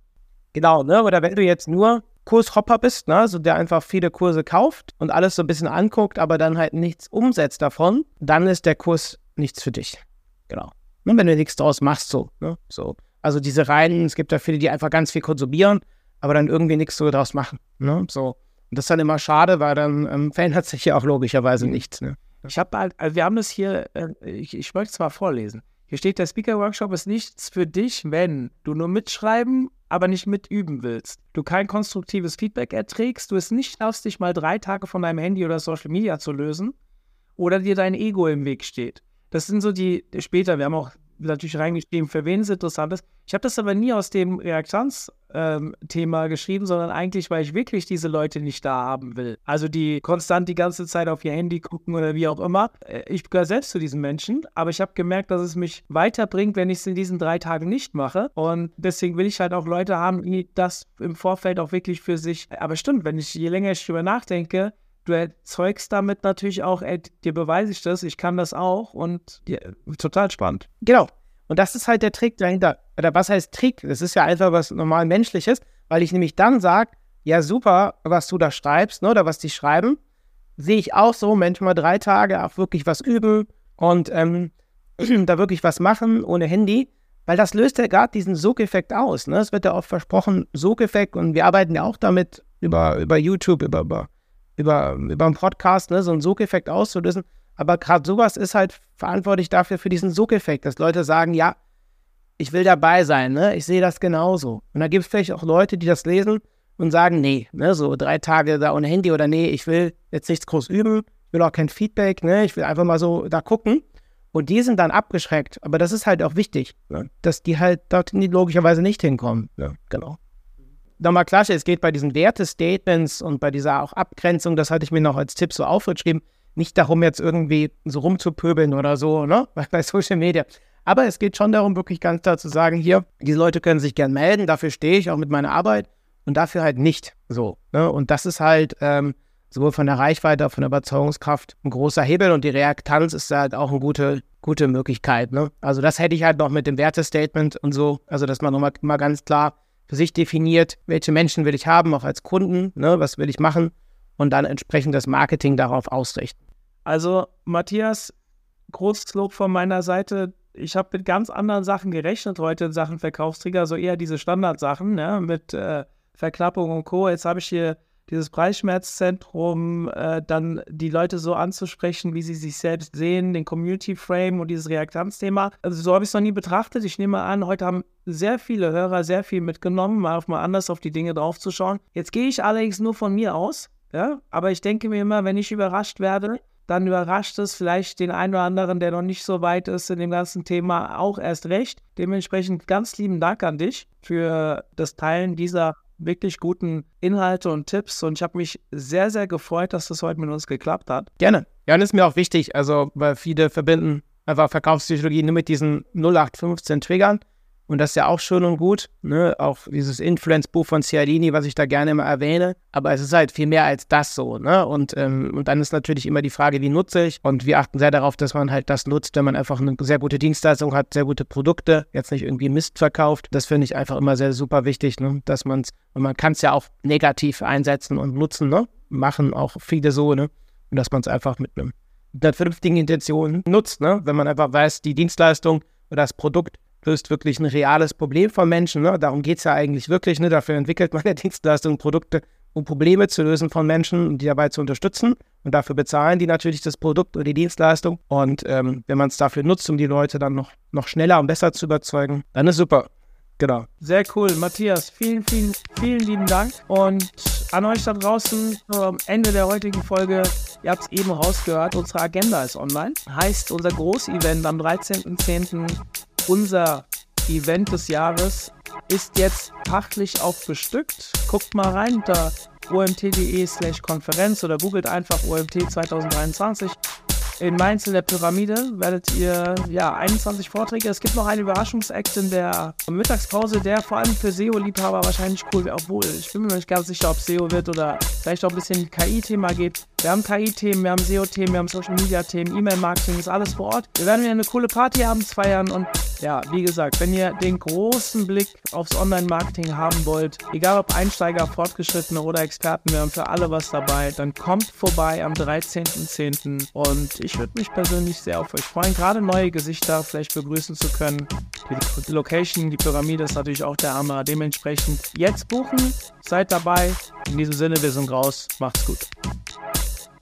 S1: Genau, ne? Oder wenn du jetzt nur Kurshopper bist, ne, also der einfach viele Kurse kauft und alles so ein bisschen anguckt, aber dann halt nichts umsetzt davon, dann ist der Kurs nichts für dich. Genau. Und wenn du nichts draus machst, so, ne? So. Also diese Reihen, es gibt ja viele, die einfach ganz viel konsumieren aber dann irgendwie nichts so draus machen. Ne? So. Und das ist dann immer schade, weil dann ähm, verändert sich ja auch logischerweise mhm. nichts. Ne?
S3: Ich habe halt, also wir haben das hier, äh, ich, ich möchte es mal vorlesen. Hier steht, der Speaker-Workshop ist nichts für dich, wenn du nur mitschreiben, aber nicht mitüben willst. Du kein konstruktives Feedback erträgst, du es nicht schaffst, dich mal drei Tage von deinem Handy oder Social Media zu lösen oder dir dein Ego im Weg steht. Das sind so die, später, wir haben auch natürlich reingeschrieben, für wen es interessant ist. Ich habe das aber nie aus dem Reaktanz-Thema ähm, geschrieben, sondern eigentlich, weil ich wirklich diese Leute nicht da haben will. Also die konstant die ganze Zeit auf ihr Handy gucken oder wie auch immer. Äh, ich gehöre selbst zu diesen Menschen, aber ich habe gemerkt, dass es mich weiterbringt, wenn ich es in diesen drei Tagen nicht mache. Und deswegen will ich halt auch Leute haben, die das im Vorfeld auch wirklich für sich. Aber stimmt, wenn ich je länger ich drüber nachdenke, du erzeugst damit natürlich auch, ey, dir beweise ich das, ich kann das auch und ja, total spannend.
S1: Genau. Und das ist halt der Trick dahinter. Oder was heißt Trick? Das ist ja einfach was normal Menschliches, weil ich nämlich dann sage, ja super, was du da schreibst, ne, oder was die schreiben, sehe ich auch so, manchmal drei Tage auch wirklich was üben und ähm, da wirklich was machen ohne Handy, weil das löst ja gerade diesen Sogeffekt aus. Ne? Es wird ja oft versprochen, Sogeffekt und wir arbeiten ja auch damit über, über YouTube, über, über über, über einen Podcast, ne, so einen Sogeffekt auszulösen. Aber gerade sowas ist halt verantwortlich dafür, für diesen Sogeffekt, dass Leute sagen, ja, ich will dabei sein, ne? ich sehe das genauso. Und da gibt es vielleicht auch Leute, die das lesen und sagen, nee, ne, so drei Tage da ohne Handy oder nee, ich will jetzt nichts groß üben, ich will auch kein Feedback, ne? ich will einfach mal so da gucken. Und die sind dann abgeschreckt. Aber das ist halt auch wichtig, ne? dass die halt dort logischerweise nicht hinkommen. Ja, genau nochmal klar, es geht bei diesen Wertestatements und bei dieser auch Abgrenzung, das hatte ich mir noch als Tipp so aufgeschrieben, nicht darum, jetzt irgendwie so rumzupöbeln oder so, ne, bei Social Media. Aber es geht schon darum, wirklich ganz klar zu sagen, hier, diese Leute können sich gern melden, dafür stehe ich auch mit meiner Arbeit und dafür halt nicht so. Ne? Und das ist halt ähm, sowohl von der Reichweite, von der Überzeugungskraft ein großer Hebel und die Reaktanz ist halt auch eine gute, gute Möglichkeit. Ne? Also das hätte ich halt noch mit dem Wertestatement und so, also dass man nochmal mal ganz klar für sich definiert, welche Menschen will ich haben, auch als Kunden, ne, was will ich machen und dann entsprechend das Marketing darauf ausrichten.
S3: Also Matthias, großes Lob von meiner Seite. Ich habe mit ganz anderen Sachen gerechnet heute in Sachen Verkaufstrigger, so eher diese Standardsachen ne, mit äh, Verknappung und Co. Jetzt habe ich hier dieses Preisschmerzzentrum, äh, dann die Leute so anzusprechen, wie sie sich selbst sehen, den Community Frame und dieses Reaktanzthema. Also so habe ich es noch nie betrachtet. Ich nehme an, heute haben sehr viele Hörer sehr viel mitgenommen, mal auf mal anders auf die Dinge draufzuschauen. Jetzt gehe ich allerdings nur von mir aus, ja, aber ich denke mir immer, wenn ich überrascht werde, dann überrascht es vielleicht den einen oder anderen, der noch nicht so weit ist in dem ganzen Thema, auch erst recht. Dementsprechend ganz lieben Dank an dich für das Teilen dieser wirklich guten Inhalte und Tipps und ich habe mich sehr, sehr gefreut, dass das heute mit uns geklappt hat.
S1: Gerne. Ja, und ist mir auch wichtig, also weil viele verbinden einfach Verkaufspsychologie nur mit diesen 0815 Triggern. Und das ist ja auch schön und gut. Ne? Auch dieses Influence-Buch von Cialdini, was ich da gerne immer erwähne. Aber es ist halt viel mehr als das so. Ne? Und, ähm, und dann ist natürlich immer die Frage, wie nutze ich? Und wir achten sehr darauf, dass man halt das nutzt, wenn man einfach eine sehr gute Dienstleistung hat, sehr gute Produkte, jetzt nicht irgendwie Mist verkauft. Das finde ich einfach immer sehr super wichtig, ne? dass man es, und man kann es ja auch negativ einsetzen und nutzen, ne? machen auch viele so, ne? Und dass man es einfach mit einer vernünftigen Intention nutzt. Ne? Wenn man einfach weiß, die Dienstleistung oder das Produkt löst wirklich ein reales Problem von Menschen. Ne? Darum geht es ja eigentlich wirklich. Ne? Dafür entwickelt man ja Dienstleistungen, Produkte, um Probleme zu lösen von Menschen und die dabei zu unterstützen. Und dafür bezahlen die natürlich das Produkt oder die Dienstleistung. Und ähm, wenn man es dafür nutzt, um die Leute dann noch, noch schneller und besser zu überzeugen, dann ist super. Genau.
S3: Sehr cool. Matthias, vielen, vielen, vielen lieben Dank. Und an euch da draußen am Ende der heutigen Folge, ihr habt es eben rausgehört, unsere Agenda ist online. Heißt, unser Großevent am 13.10., unser Event des Jahres, ist jetzt pachtlich auch bestückt. Guckt mal rein unter omt.de slash Konferenz oder googelt einfach OMT 2023 in Mainz in der Pyramide werdet ihr ja 21 Vorträge. Es gibt noch einen Überraschungsakt in der Mittagspause, der vor allem für SEO-Liebhaber wahrscheinlich cool wäre. Obwohl, ich bin mir nicht ganz sicher, ob SEO wird oder vielleicht auch ein bisschen KI-Thema geht. Wir haben KI-Themen, wir haben SEO-Themen, wir haben Social-Media-Themen, E-Mail-Marketing, ist alles vor Ort. Wir werden wieder eine coole Party abends feiern und ja, wie gesagt, wenn ihr den großen Blick aufs Online-Marketing haben wollt, egal ob Einsteiger, Fortgeschrittene oder Experten, wir haben für alle was dabei, dann kommt vorbei am 13.10. und ich würde mich persönlich sehr auf euch freuen, gerade neue Gesichter vielleicht begrüßen zu können. Die, Location, die Pyramide ist natürlich auch der Hammer. Dementsprechend jetzt buchen, seid dabei. In diesem Sinne, wir sind raus. Macht's gut.